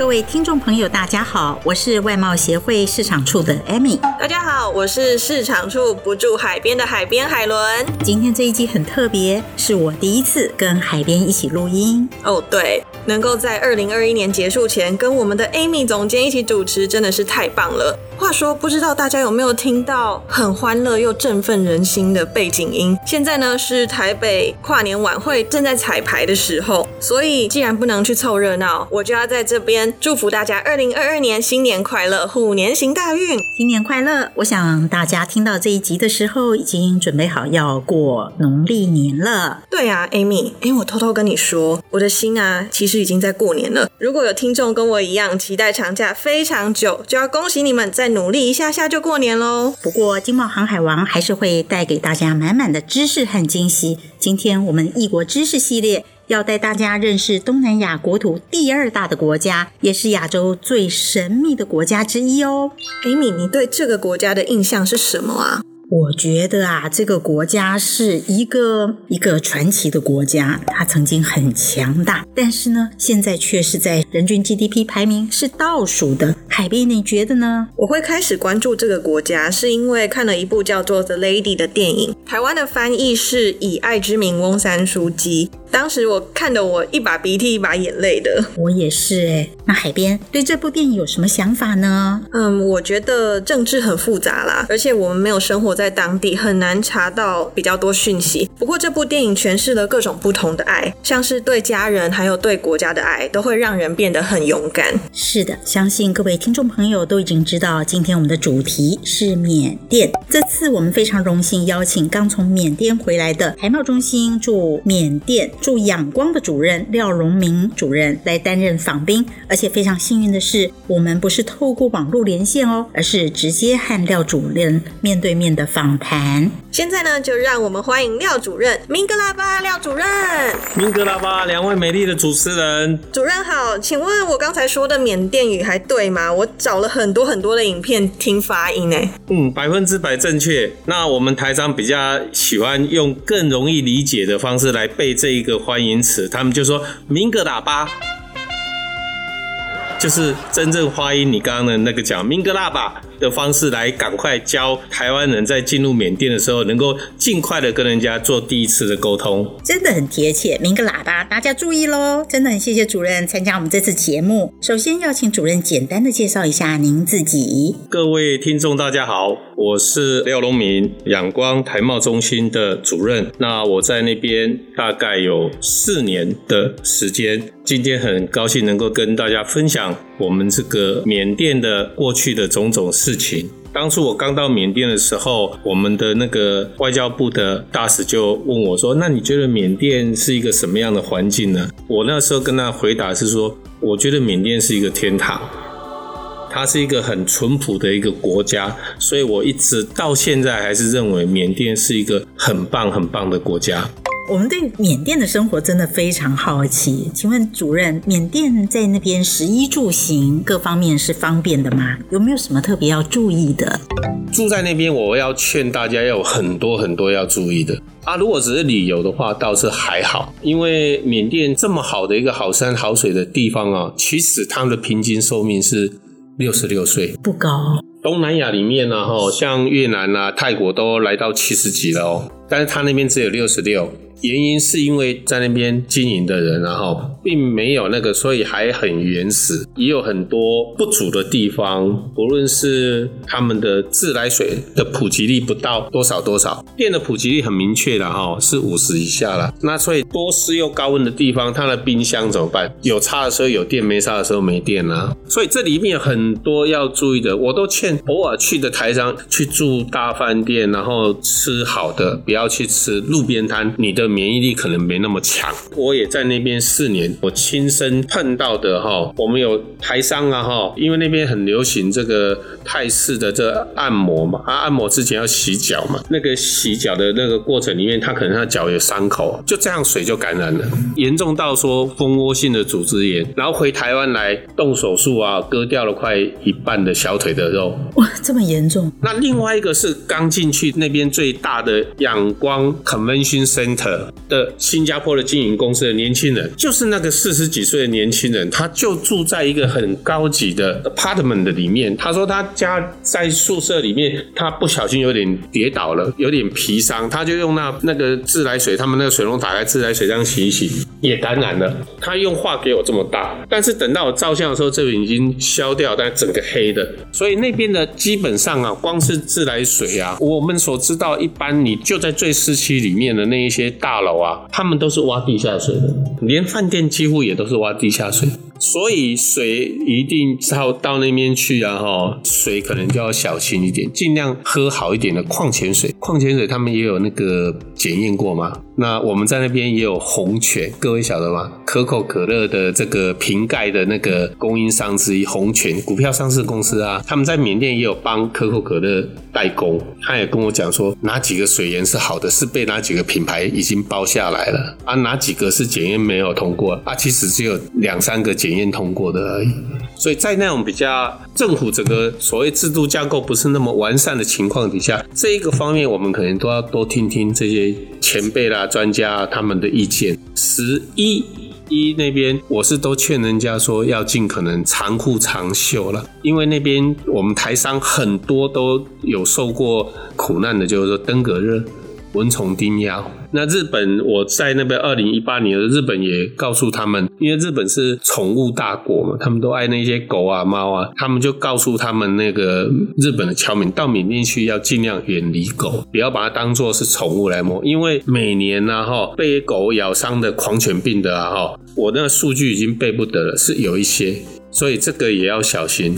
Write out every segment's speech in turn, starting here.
各位听众朋友，大家好，我是外贸协会市场处的 Amy。大家好，我是市场处不住海边的海边海伦。今天这一集很特别，是我第一次跟海边一起录音。哦，对，能够在二零二一年结束前跟我们的 Amy 总监一起主持，真的是太棒了。话说，不知道大家有没有听到很欢乐又振奋人心的背景音？现在呢是台北跨年晚会正在彩排的时候，所以既然不能去凑热闹，我就要在这边祝福大家二零二二年新年快乐，虎年行大运，新年快乐！我想大家听到这一集的时候，已经准备好要过农历年了。对啊，Amy，哎，我偷偷跟你说，我的心啊，其实已经在过年了。如果有听众跟我一样期待长假非常久，就要恭喜你们在。努力一下下就过年喽。不过，经贸航海王还是会带给大家满满的知识和惊喜。今天我们异国知识系列要带大家认识东南亚国土第二大的国家，也是亚洲最神秘的国家之一哦。Amy，你对这个国家的印象是什么啊？我觉得啊，这个国家是一个一个传奇的国家。它曾经很强大，但是呢，现在却是在人均 GDP 排名是倒数的。海边，你觉得呢？我会开始关注这个国家，是因为看了一部叫做《The Lady》的电影，台湾的翻译是以爱之名翁山书记。当时我看的我一把鼻涕一把眼泪的。我也是哎。那海边对这部电影有什么想法呢？嗯，我觉得政治很复杂啦，而且我们没有生活在在当地，很难查到比较多讯息。不过这部电影诠释了各种不同的爱，像是对家人还有对国家的爱，都会让人变得很勇敢。是的，相信各位听众朋友都已经知道，今天我们的主题是缅甸。这次我们非常荣幸邀请刚从缅甸回来的海贸中心驻缅甸驻仰光的主任廖荣明主任来担任访宾，而且非常幸运的是，我们不是透过网络连线哦，而是直接和廖主任面对面的访谈。现在呢，就让我们欢迎廖主任，明格拉巴廖主任，明格拉巴两位美丽的主持人，主任好，请问我刚才说的缅甸语还对吗？我找了很多很多的影片听发音呢。嗯，百分之百正确。那我们台商比较喜欢用更容易理解的方式来背这一个欢迎词，他们就说明格喇叭。就是真正发音，你刚刚的那个讲明格拉巴的方式来赶快教台湾人在进入缅甸的时候，能够尽快的跟人家做第一次的沟通，真的很贴切。鸣个喇叭，大家注意喽！真的很谢谢主任参加我们这次节目。首先要请主任简单的介绍一下您自己。各位听众大家好，我是廖荣明，仰光台贸中心的主任。那我在那边大概有四年的时间。今天很高兴能够跟大家分享我们这个缅甸的过去的种种事情。当初我刚到缅甸的时候，我们的那个外交部的大使就问我说：“那你觉得缅甸是一个什么样的环境呢？”我那时候跟他回答是说：“我觉得缅甸是一个天堂，它是一个很淳朴的一个国家，所以我一直到现在还是认为缅甸是一个很棒很棒的国家。”我们对缅甸的生活真的非常好奇，请问主任，缅甸在那边食衣住行各方面是方便的吗？有没有什么特别要注意的？住在那边，我要劝大家要有很多很多要注意的啊！如果只是旅游的话，倒是还好，因为缅甸这么好的一个好山好水的地方啊，其实他们的平均寿命是六十六岁，不高。东南亚里面呢，哈，像越南啊、泰国都来到七十几了哦，但是他那边只有六十六。原因是因为在那边经营的人，然后并没有那个，所以还很原始，也有很多不足的地方。不论是他们的自来水的普及率不到多少多少，电的普及率很明确的哈，是五十以下了。那所以多湿又高温的地方，它的冰箱怎么办？有差的时候有电，没差的时候没电啊。所以这里面有很多要注意的，我都劝偶尔去的台商去住大饭店，然后吃好的，不要去吃路边摊。你的免疫力可能没那么强。我也在那边四年，我亲身碰到的哈，我们有台商啊哈，因为那边很流行这个泰式的这个按摩嘛，啊，按摩之前要洗脚嘛，那个洗脚的那个过程里面，他可能他脚有伤口，就这样水就感染了，严重到说蜂窝性的组织炎，然后回台湾来动手术啊，割掉了快一半的小腿的肉，哇，这么严重。那另外一个是刚进去那边最大的仰光 Convention Center 的新加坡的经营公司的年轻人，就是那个四十几岁的年轻人，他就住在一个很高级的 apartment 的里面。他说他家在宿舍里面，他不小心有点跌倒了，有点皮伤，他就用那那个自来水，他们那个水龙打开自来水这样洗一洗，也感染了。他用画给我这么大，但是等到我照相的时候，这个已经消掉，但整个黑的。所以那边的基本上啊，光是自来水啊，我们所知道，一般你就在最市区里面的那一些大大楼啊，他们都是挖地下水的，连饭店几乎也都是挖地下水。所以水一定到到那边去啊，哈，水可能就要小心一点，尽量喝好一点的矿泉水。矿泉水他们也有那个检验过吗？那我们在那边也有红泉，各位晓得吗？可口可乐的这个瓶盖的那个供应商之一，红泉股票上市公司啊，他们在缅甸也有帮可口可乐代工。他也跟我讲说，哪几个水源是好的，是被哪几个品牌已经包下来了啊？哪几个是检验没有通过啊？其实只有两三个检。检验通过的而已，所以在那种比较政府整个所谓制度架构不是那么完善的情况底下，这一个方面我们可能都要多听听这些前辈啦、专家他们的意见。十一一那边，我是都劝人家说要尽可能长裤长袖了，因为那边我们台商很多都有受过苦难的，就是说登革热。蚊虫叮咬。那日本，我在那边二零一八年的日本也告诉他们，因为日本是宠物大国嘛，他们都爱那些狗啊、猫啊，他们就告诉他们那个日本的侨民到缅甸去要尽量远离狗，不要把它当做是宠物来摸，因为每年啊哈被狗咬伤的狂犬病的啊哈，我那个数据已经背不得了，是有一些，所以这个也要小心。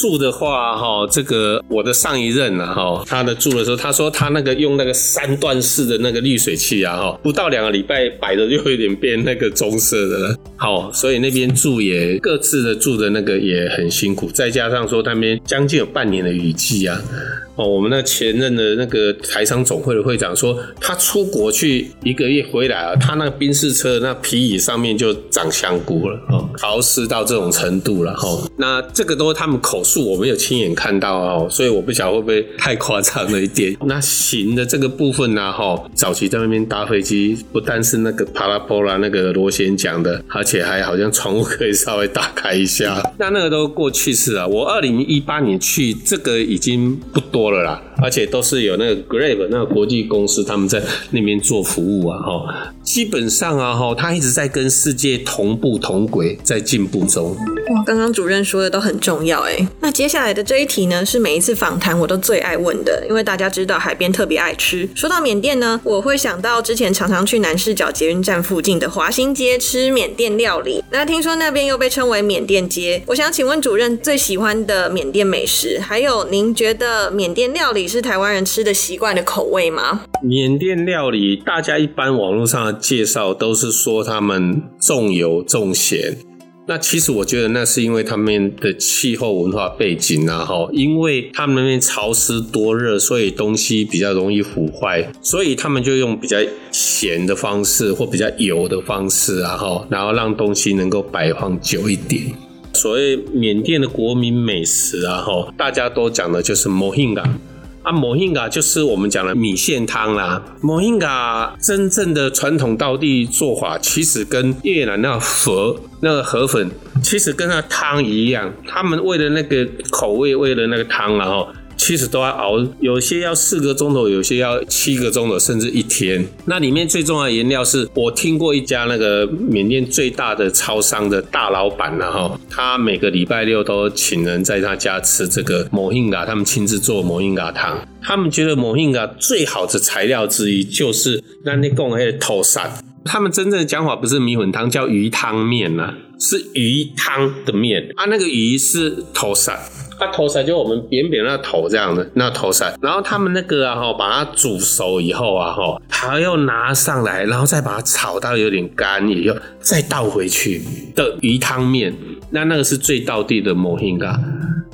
住的话，哈，这个我的上一任啊，哈，他的住的时候，他说他那个用那个三段式的那个滤水器啊，哈，不到两个礼拜摆的就有点变那个棕色的了。好，所以那边住也各自的住的那个也很辛苦，再加上说那边将近有半年的雨季啊。哦，我们那前任的那个台商总会的会长说，他出国去一个月回来啊，他那个宾士车那皮椅上面就长香菇了，哦，潮湿到这种程度了，哈、哦。那这个都是他们口述，我没有亲眼看到哦，所以我不晓得会不会太夸张了一点。那行的这个部分呢，哈，早期在那边搭飞机，不但是那个帕拉波拉那个螺旋桨的，而且还好像窗户可以稍微打开一下。那那个都过去式了。我二零一八年去，这个已经不多了啦，而且都是有那个 Grab 那个国际公司，他们在那边做服务啊，哈，基本上啊，哈，他一直在跟世界同步同轨，在进步中。哇，刚刚主任说的都很重要哎。那接下来的这一题呢，是每一次访谈我都最爱问的，因为大家知道海边特别爱吃。说到缅甸呢，我会想到之前常常去南市角捷运站附近的华新街吃缅甸料理。那听说那边又被称为缅甸街，我想请问主任最喜欢的缅甸美食，还有您觉得缅甸料理是台湾人吃的习惯的口味吗？缅甸料理，大家一般网络上的介绍都是说他们重油重咸。那其实我觉得那是因为他们的气候文化背景啊，哈，因为他们那边潮湿多热，所以东西比较容易腐坏，所以他们就用比较咸的方式或比较油的方式啊，哈，然后让东西能够摆放久一点。所谓缅甸的国民美食啊，哈，大家都讲的就是摩亨嘎。啊，摩亨嘎就是我们讲的米线汤啦。摩亨嘎真正的传统道地做法，其实跟越南那个佛那个河粉，其实跟那汤一样。他们为了那个口味，为了那个汤，然后。其实都要熬，有些要四个钟头，有些要七个钟头，甚至一天。那里面最重要的原料是我听过一家那个缅甸最大的超商的大老板，然后他每个礼拜六都请人在他家吃这个摩亨嘎，他们亲自做摩亨嘎汤。他们觉得摩亨嘎最好的材料之一就是那那贡黑头散。他们真正的讲法不是米粉汤，叫鱼汤面呐，是鱼汤的面啊，那个鱼是头散。它头鳃就我们扁扁的那头这样的那头鳃，然后他们那个啊哈，把它煮熟以后啊哈，还要拿上来，然后再把它炒到有点干也要，再倒回去的鱼汤面，那那个是最道地的摩兴咖。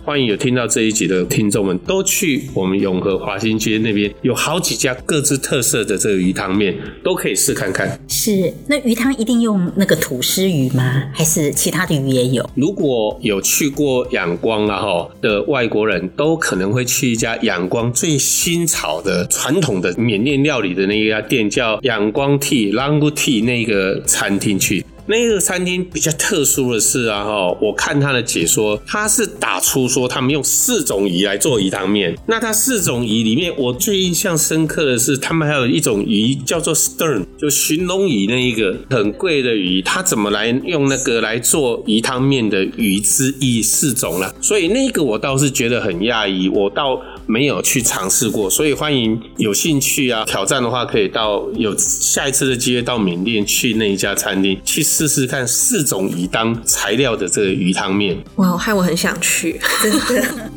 欢迎有听到这一集的听众们都去我们永和华新街那边，有好几家各自特色的这个鱼汤面，都可以试看看。是，那鱼汤一定用那个土司鱼吗？还是其他的鱼也有？如果有去过仰光啊哈的外国人都可能会去一家仰光最新潮的传统的缅甸料理的那一家店，叫仰光 Tea Langu Tea 那个餐厅去。那个餐厅比较特殊的是啊，哈，我看他的解说，他是打出说他们用四种鱼来做鱼汤面。那他四种鱼里面，我最印象深刻的是，他们还有一种鱼叫做 stern，就寻龙鱼那一个很贵的鱼，他怎么来用那个来做鱼汤面的鱼之一四种了。所以那个我倒是觉得很讶异，我到没有去尝试过。所以欢迎有兴趣啊挑战的话，可以到有下一次的机会到缅甸去那一家餐厅去。试试看四种鱼当材料的这个鱼汤面，哇，害我很想去，真的。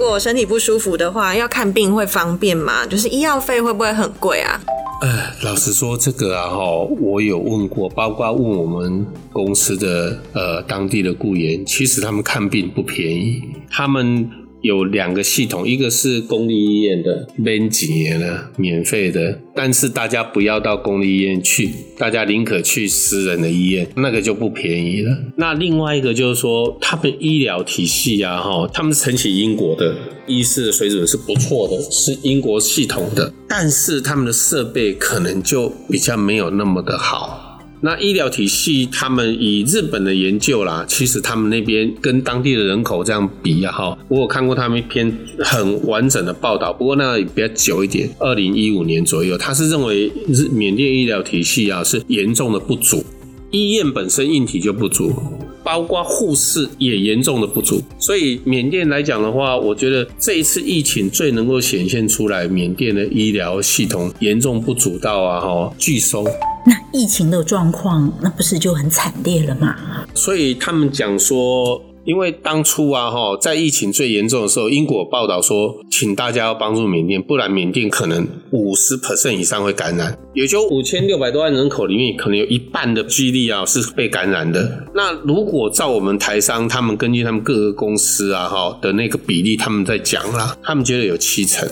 如果身体不舒服的话，要看病会方便吗？就是医药费会不会很贵啊？呃，老实说，这个啊，哈，我有问过，包括问我们公司的呃当地的雇员，其实他们看病不便宜，他们。有两个系统，一个是公立医院的，免钱的，免费的，但是大家不要到公立医院去，大家宁可去私人的医院，那个就不便宜了。那另外一个就是说，他们医疗体系啊，哈，他们是承袭英国的，医师的水准是不错的，是英国系统的，但是他们的设备可能就比较没有那么的好。那医疗体系，他们以日本的研究啦，其实他们那边跟当地的人口这样比啊，哈，我有看过他们一篇很完整的报道，不过那比较久一点，二零一五年左右，他是认为缅甸医疗体系啊是严重的不足，医院本身硬体就不足，包括护士也严重的不足，所以缅甸来讲的话，我觉得这一次疫情最能够显现出来，缅甸的医疗系统严重不足到啊，哈，拒收。那疫情的状况，那不是就很惨烈了吗？所以他们讲说，因为当初啊，哈，在疫情最严重的时候，英国报道说，请大家要帮助缅甸，不然缅甸可能五十 percent 以上会感染。也就五千六百多万人口里面，可能有一半的几率啊是被感染的。那如果照我们台商，他们根据他们各个公司啊，哈的那个比例，他们在讲啦，他们觉得有七成。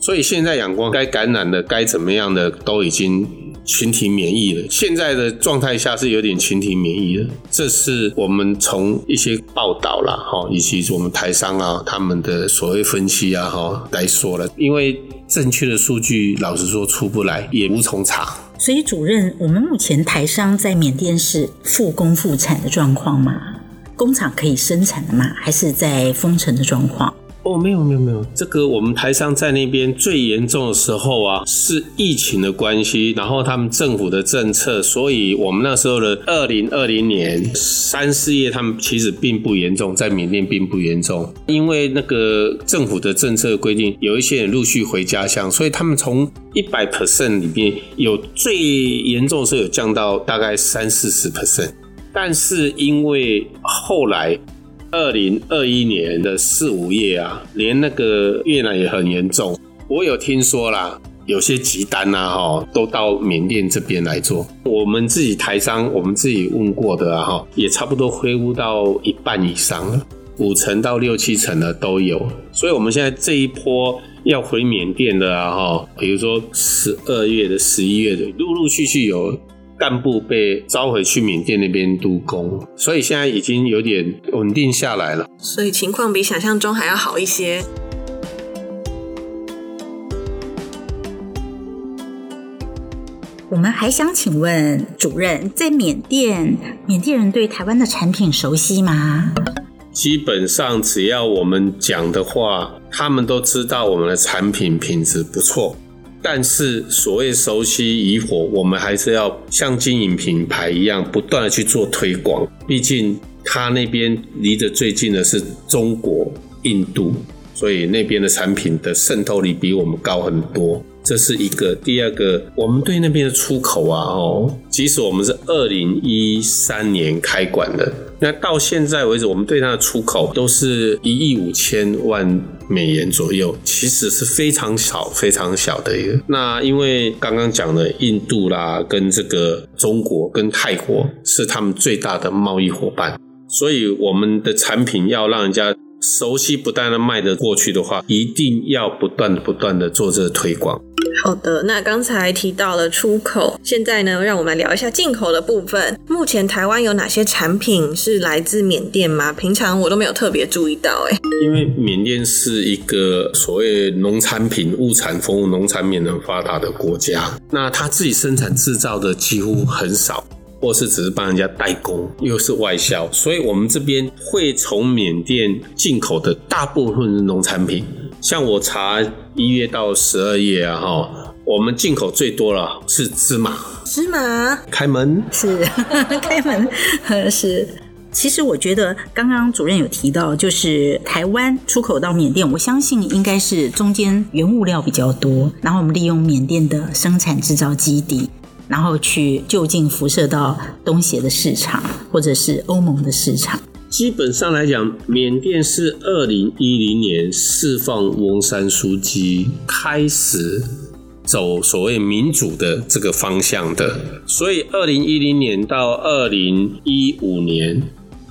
所以现在阳光该感染的、该怎么样的，都已经。群体免疫了，现在的状态下是有点群体免疫了。这是我们从一些报道啦，哈，以及我们台商啊他们的所谓分析啊，哈来说了。因为正确的数据，老实说出不来，也无从查。所以主任，我们目前台商在缅甸是复工复产的状况吗？工厂可以生产的吗？还是在封城的状况？哦，没有没有没有，这个我们台商在那边最严重的时候啊，是疫情的关系，然后他们政府的政策，所以我们那时候的二零二零年三四月，他们其实并不严重，在缅甸并不严重，因为那个政府的政策规定，有一些人陆续回家乡，所以他们从一百 percent 里面有最严重的时候有降到大概三四十 percent，但是因为后来。二零二一年的四五月啊，连那个越南也很严重。我有听说啦，有些急单呐，哈，都到缅甸这边来做。我们自己台商，我们自己问过的啊，哈，也差不多恢复到一半以上了，五成到六七成的都有。所以，我们现在这一波要回缅甸的啊，哈，比如说十二月的、十一月的，陆陆续续有。干部被召回去缅甸那边督工，所以现在已经有点稳定下来了。所以情况比想象中还要好一些。我们还想请问主任，在缅甸，缅甸人对台湾的产品熟悉吗？基本上只要我们讲的话，他们都知道我们的产品品质不错。但是所谓熟悉与否，我们还是要像经营品牌一样，不断的去做推广。毕竟他那边离得最近的是中国、印度，所以那边的产品的渗透率比我们高很多。这是一个。第二个，我们对那边的出口啊，哦，即使我们是二零一三年开馆的，那到现在为止，我们对它的出口都是一亿五千万美元左右，其实是非常小、非常小的一个。那因为刚刚讲的印度啦，跟这个中国跟泰国是他们最大的贸易伙伴，所以我们的产品要让人家。熟悉不断的卖得过去的话，一定要不断不断的做这个推广。好的，那刚才提到了出口，现在呢，让我们聊一下进口的部分。目前台湾有哪些产品是来自缅甸吗？平常我都没有特别注意到，哎，因为缅甸是一个所谓农产品物产丰富、农产品很发达的国家，那它自己生产制造的几乎很少。或是只是帮人家代工，又是外销，所以我们这边会从缅甸进口的大部分是农产品。像我查一月到十二月啊，哈，我们进口最多了是芝麻。芝麻？开门？是 开门？是。其实我觉得刚刚主任有提到，就是台湾出口到缅甸，我相信应该是中间原物料比较多，然后我们利用缅甸的生产制造基地。然后去就近辐射到东协的市场，或者是欧盟的市场。基本上来讲，缅甸是二零一零年释放翁山书记开始走所谓民主的这个方向的，所以二零一零年到二零一五年。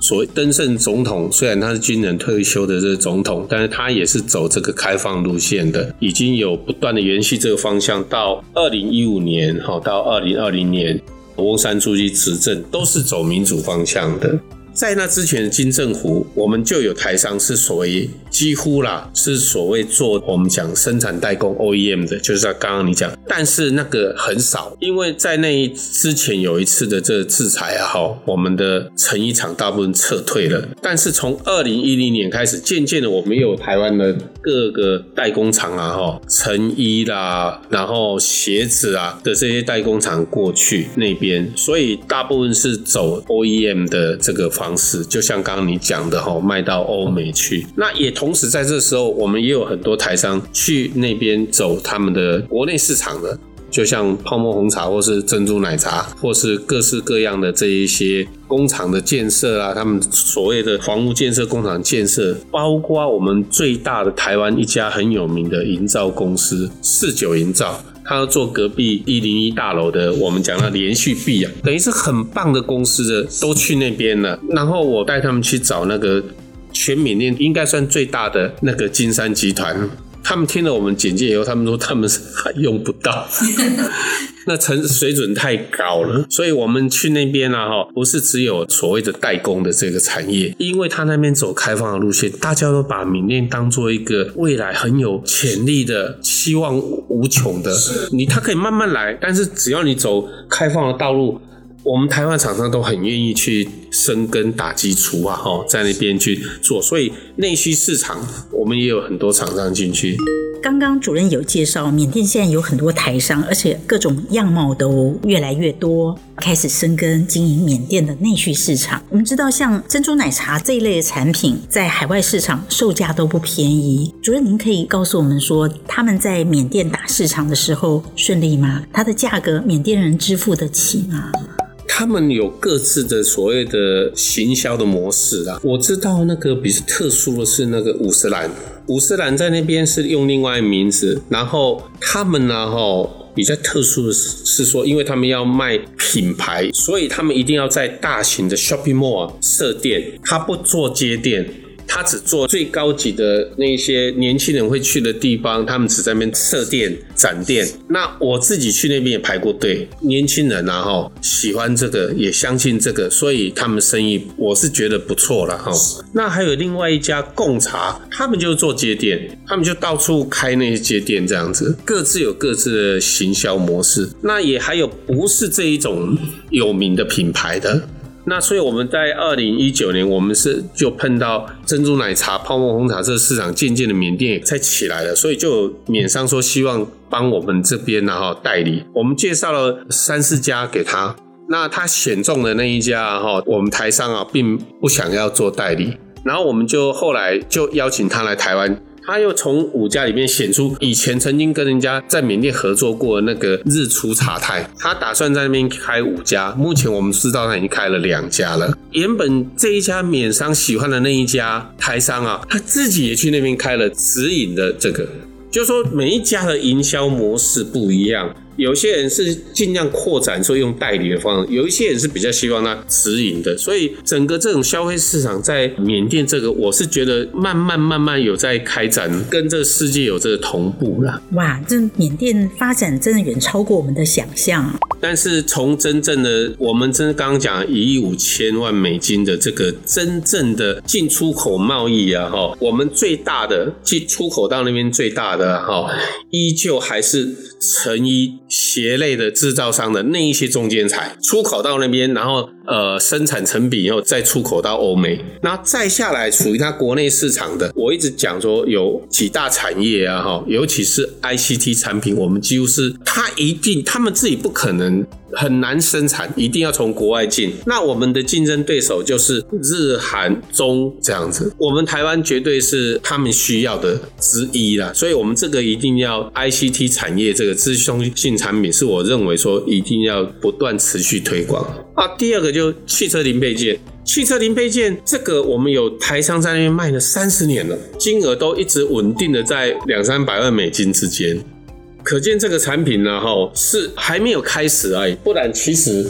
所谓登盛总统，虽然他是军人退休的这个总统，但是他也是走这个开放路线的，已经有不断的延续这个方向。到二零一五年，好，到二零二零年，翁山书记执政都是走民主方向的。在那之前的金正湖，我们就有台商是所谓几乎啦，是所谓做我们讲生产代工 OEM 的，就是刚刚你讲，但是那个很少，因为在那之前有一次的这个制裁啊，哈，我们的成衣厂大部分撤退了，但是从二零一零年开始，渐渐的我们有台湾的各个代工厂啊，哈，成衣啦，然后鞋子啊的这些代工厂过去那边，所以大部分是走 OEM 的这个方方式就像刚刚你讲的哈，卖到欧美去。那也同时在这时候，我们也有很多台商去那边走他们的国内市场的，就像泡沫红茶或是珍珠奶茶，或是各式各样的这一些工厂的建设啊，他们所谓的房屋建设工厂建设，包括我们最大的台湾一家很有名的营造公司四九营造。他要做隔壁一零一大楼的，我们讲到连续闭啊，等于是很棒的公司的，都去那边了。然后我带他们去找那个全缅甸应该算最大的那个金山集团。他们听了我们简介以后，他们说他们还 用不到，那成水准太高了。所以我们去那边啊，哈，不是只有所谓的代工的这个产业，因为他那边走开放的路线，大家都把缅甸当做一个未来很有潜力的、希望无穷的。你他可以慢慢来，但是只要你走开放的道路。我们台湾厂商都很愿意去深耕打基础啊，哈，在那边去做，所以内需市场我们也有很多厂商进去。刚刚主任有介绍，缅甸现在有很多台商，而且各种样貌都越来越多，开始深耕经营缅甸的内需市场。我们知道，像珍珠奶茶这一类的产品，在海外市场售价都不便宜。主任，您可以告诉我们说，他们在缅甸打市场的时候顺利吗？它的价格，缅甸人支付得起吗？他们有各自的所谓的行销的模式啊，我知道那个比较特殊的是那个五十岚，五十岚在那边是用另外名字，然后他们呢，哈，比较特殊的是是说，因为他们要卖品牌，所以他们一定要在大型的 shopping mall 设店，他不做街店。他只做最高级的那些年轻人会去的地方，他们只在那边设店展店。那我自己去那边也排过队，年轻人啊哈，喜欢这个，也相信这个，所以他们生意我是觉得不错了哈。那还有另外一家贡茶，他们就做街店，他们就到处开那些街店这样子，各自有各自的行销模式。那也还有不是这一种有名的品牌的。那所以我们在二零一九年，我们是就碰到珍珠奶茶、泡沫红茶这市场渐渐的缅甸才起来了，所以就缅商说希望帮我们这边然后代理，我们介绍了三四家给他，那他选中的那一家哈，我们台商啊并不想要做代理，然后我们就后来就邀请他来台湾。他又从五家里面选出以前曾经跟人家在缅甸合作过的那个日出茶泰，他打算在那边开五家。目前我们知道他已经开了两家了。原本这一家缅商喜欢的那一家台商啊，他自己也去那边开了直营的这个，就说每一家的营销模式不一样。有些人是尽量扩展，说用代理的方式；有一些人是比较希望它直营的。所以整个这种消费市场在缅甸这个，我是觉得慢慢慢慢有在开展，跟这个世界有这个同步了。哇，这缅甸发展真的远超过我们的想象。但是从真正的我们真刚刚讲一亿五千万美金的这个真正的进出口贸易啊，哈，我们最大的进出口到那边最大的哈，依旧还是成衣。鞋类的制造商的那一些中间材出口到那边，然后呃生产成品以后再出口到欧美，那再下来属于它国内市场的。我一直讲说有几大产业啊，哈，尤其是 ICT 产品，我们几乎是它一定他们自己不可能。很难生产，一定要从国外进。那我们的竞争对手就是日韩中这样子，我们台湾绝对是他们需要的之一啦。所以，我们这个一定要 ICT 产业这个资讯性产品，是我认为说一定要不断持续推广啊。第二个就汽车零配件，汽车零配件这个我们有台商在那边卖了三十年了，金额都一直稳定的在两三百万美金之间。可见这个产品呢，哈，是还没有开始而已。不然，其实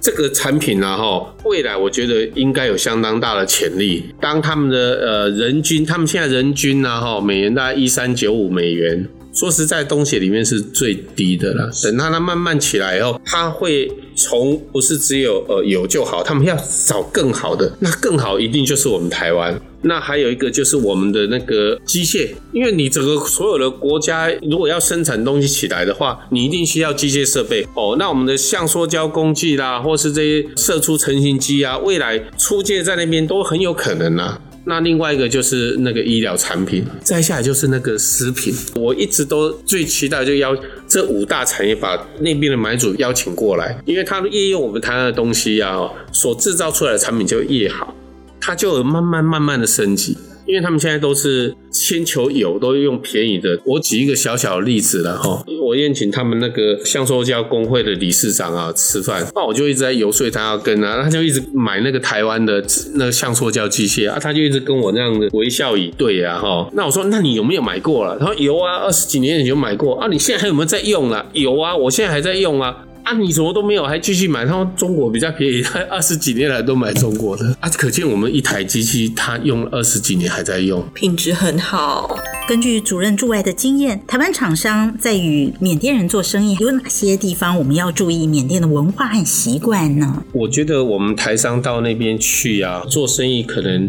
这个产品呢，哈，未来我觉得应该有相当大的潜力。当他们的呃人均，他们现在人均呢，哈，每年大概一三九五美元。说实在，东协里面是最低的啦。等它它慢慢起来以后，它会从不是只有呃有就好，他们要找更好的，那更好一定就是我们台湾。那还有一个就是我们的那个机械，因为你整个所有的国家如果要生产东西起来的话，你一定需要机械设备哦。那我们的橡塑胶工具啦，或是这些射出成型机啊，未来出借在那边都很有可能啊。那另外一个就是那个医疗产品，再下来就是那个食品。我一直都最期待就邀这五大产业把那边的买主邀请过来，因为他越用我们台湾的东西啊，所制造出来的产品就越好。它就慢慢慢慢的升级，因为他们现在都是先求有，都用便宜的。我举一个小小的例子了哈，我宴请他们那个橡塑胶工会的理事长啊吃饭，那我就一直在游说他要跟啊，他就一直买那个台湾的那个橡塑胶机械啊，他就一直跟我那样的微笑以对啊哈。那我说，那你有没有买过了？他说有啊，二十几年前就买过啊，你现在还有没有在用啊？有啊，我现在还在用啊。啊，你什么都没有，还继续买？他说中国比较便宜，他二十几年来都买中国的啊，可见我们一台机器，他用了二十几年还在用，品质很好。根据主任驻外的经验，台湾厂商在与缅甸人做生意，有哪些地方我们要注意缅甸的文化和习惯呢？我觉得我们台商到那边去啊，做生意可能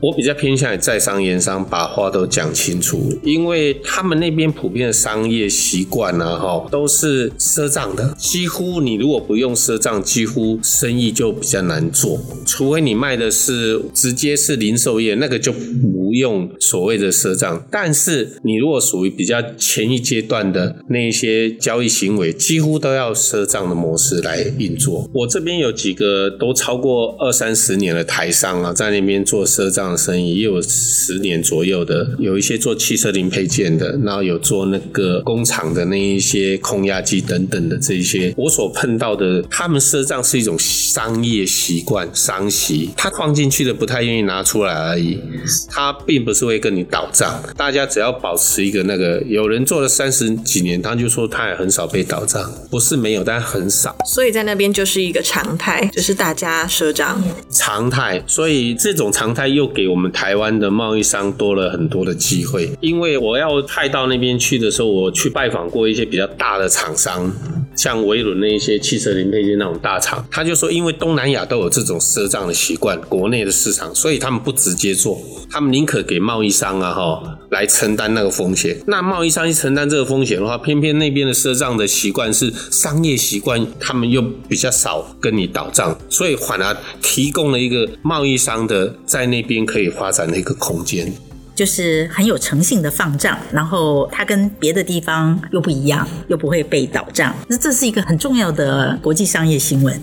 我比较偏向在商言商，把话都讲清楚，因为他们那边普遍的商业习惯啊，哈，都是赊账的，几乎你如果不用赊账，几乎生意就比较难做，除非你卖的是直接是零售业，那个就用所谓的赊账，但是。你如果属于比较前一阶段的那一些交易行为，几乎都要赊账的模式来运作。我这边有几个都超过二三十年的台商啊，在那边做赊账的生意，也有十年左右的，有一些做汽车零配件的，然后有做那个工厂的那一些空压机等等的这一些。我所碰到的，他们赊账是一种商业习惯，商习，他放进去的不太愿意拿出来而已，他并不是会跟你倒账，大家。只要保持一个那个，有人做了三十几年，他就说他也很少被倒账，不是没有，但很少。所以在那边就是一个常态，就是大家赊账。常态，所以这种常态又给我们台湾的贸易商多了很多的机会。因为我要派到那边去的时候，我去拜访过一些比较大的厂商。像维伦那一些汽车零配件那种大厂，他就说，因为东南亚都有这种赊账的习惯，国内的市场，所以他们不直接做，他们宁可给贸易商啊哈来承担那个风险。那贸易商一承担这个风险的话，偏偏那边的赊账的习惯是商业习惯，他们又比较少跟你倒账，所以反而提供了一个贸易商的在那边可以发展的一个空间。就是很有诚信的放账，然后它跟别的地方又不一样，又不会被倒账，那这是一个很重要的国际商业新闻。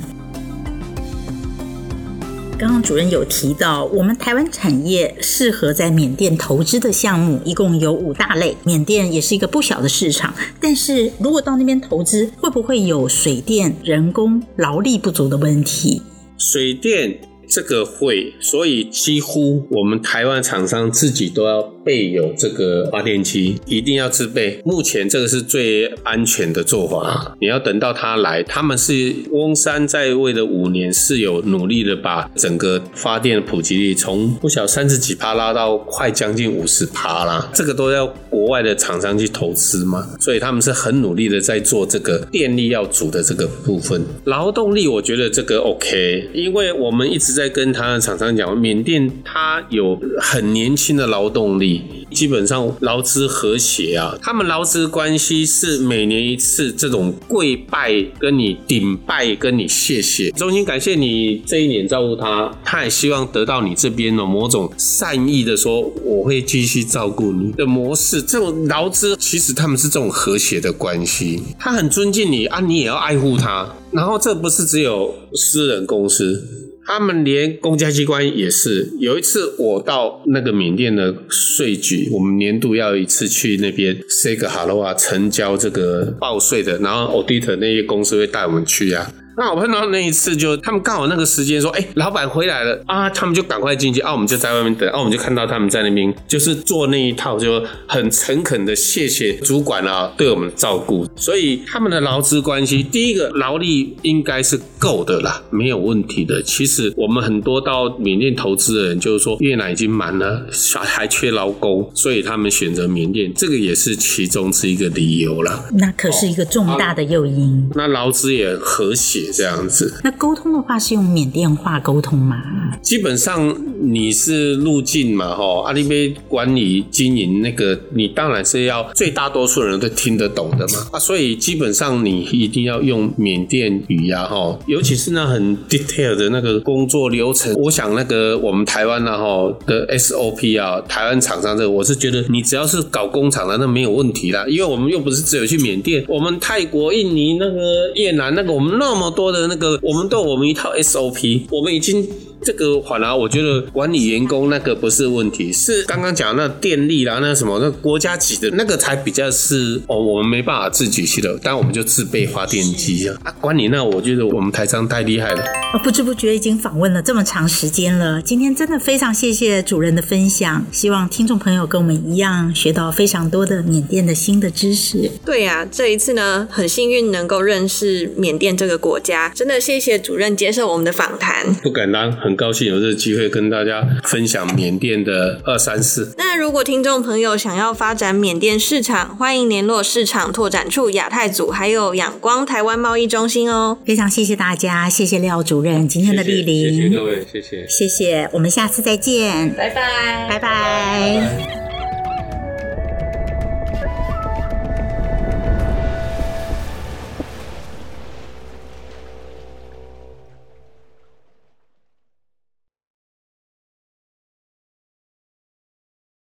刚刚主任有提到，我们台湾产业适合在缅甸投资的项目一共有五大类。缅甸也是一个不小的市场，但是如果到那边投资，会不会有水电、人工、劳力不足的问题？水电这个会，所以几乎我们台湾厂商自己都要。备有这个发电机，一定要自备。目前这个是最安全的做法。你要等到他来，他们是翁山在位的五年是有努力的把整个发电的普及率从不小三十几趴拉到快将近五十趴啦。这个都要国外的厂商去投资嘛，所以他们是很努力的在做这个电力要足的这个部分。劳动力我觉得这个 OK，因为我们一直在跟他的厂商讲，缅甸它有很年轻的劳动力。基本上劳资和谐啊，他们劳资关系是每年一次这种跪拜跟你顶拜跟你谢谢，衷心感谢你这一年照顾他，他也希望得到你这边的某种善意的说，我会继续照顾你的模式。这种劳资其实他们是这种和谐的关系，他很尊敬你啊，你也要爱护他。然后这不是只有私人公司。他们连公家机关也是。有一次我到那个缅甸的税局，我们年度要一次去那边 say 个 hello 啊，成交这个报税的，然后 Audit 那些公司会带我们去呀。那我碰到那一次就，就他们刚好那个时间说，哎、欸，老板回来了啊，他们就赶快进去啊，我们就在外面等啊，我们就看到他们在那边就是做那一套，就很诚恳的谢谢主管啊对我们照顾，所以他们的劳资关系，第一个劳力应该是够的啦，没有问题的。其实我们很多到缅甸投资的人，就是说越南已经满了，还缺劳工，所以他们选择缅甸，这个也是其中之一个理由啦。那可是一个重大的诱因。哦啊、那劳资也和谐。这样子，那沟通的话是用缅甸话沟通吗？基本上你是入境嘛，吼，阿里贝管理经营那个，你当然是要最大多数人都听得懂的嘛，啊，所以基本上你一定要用缅甸语呀，吼，尤其是那很 detail 的那个工作流程，我想那个我们台湾啊，吼的 SOP 啊，台湾厂商这个，我是觉得你只要是搞工厂的，那没有问题啦，因为我们又不是只有去缅甸，我们泰国、印尼、那个越南那个，我们那么。多的那个，我们都有我们一套 SOP，我们已经。这个反而我觉得管理员工那个不是问题，是刚刚讲那电力啦，那什么那国家级的那个才比较是哦，我们没办法自己去的，但我们就自备发电机啊。啊，管理那我觉得我们台商太厉害了。啊，不知不觉已经访问了这么长时间了，今天真的非常谢谢主任的分享，希望听众朋友跟我们一样学到非常多的缅甸的新的知识。对呀，啊，这一次呢，很幸运能够认识缅甸这个国家，真的谢谢主任接受我们的访谈。不敢当。很高兴有这个机会跟大家分享缅甸的二三四。那如果听众朋友想要发展缅甸市场，欢迎联络市场拓展处亚太组，还有仰光台湾贸易中心哦。非常谢谢大家，谢谢廖主任今天的莅临，谢谢各位，谢谢，谢谢，我们下次再见，拜拜，拜拜。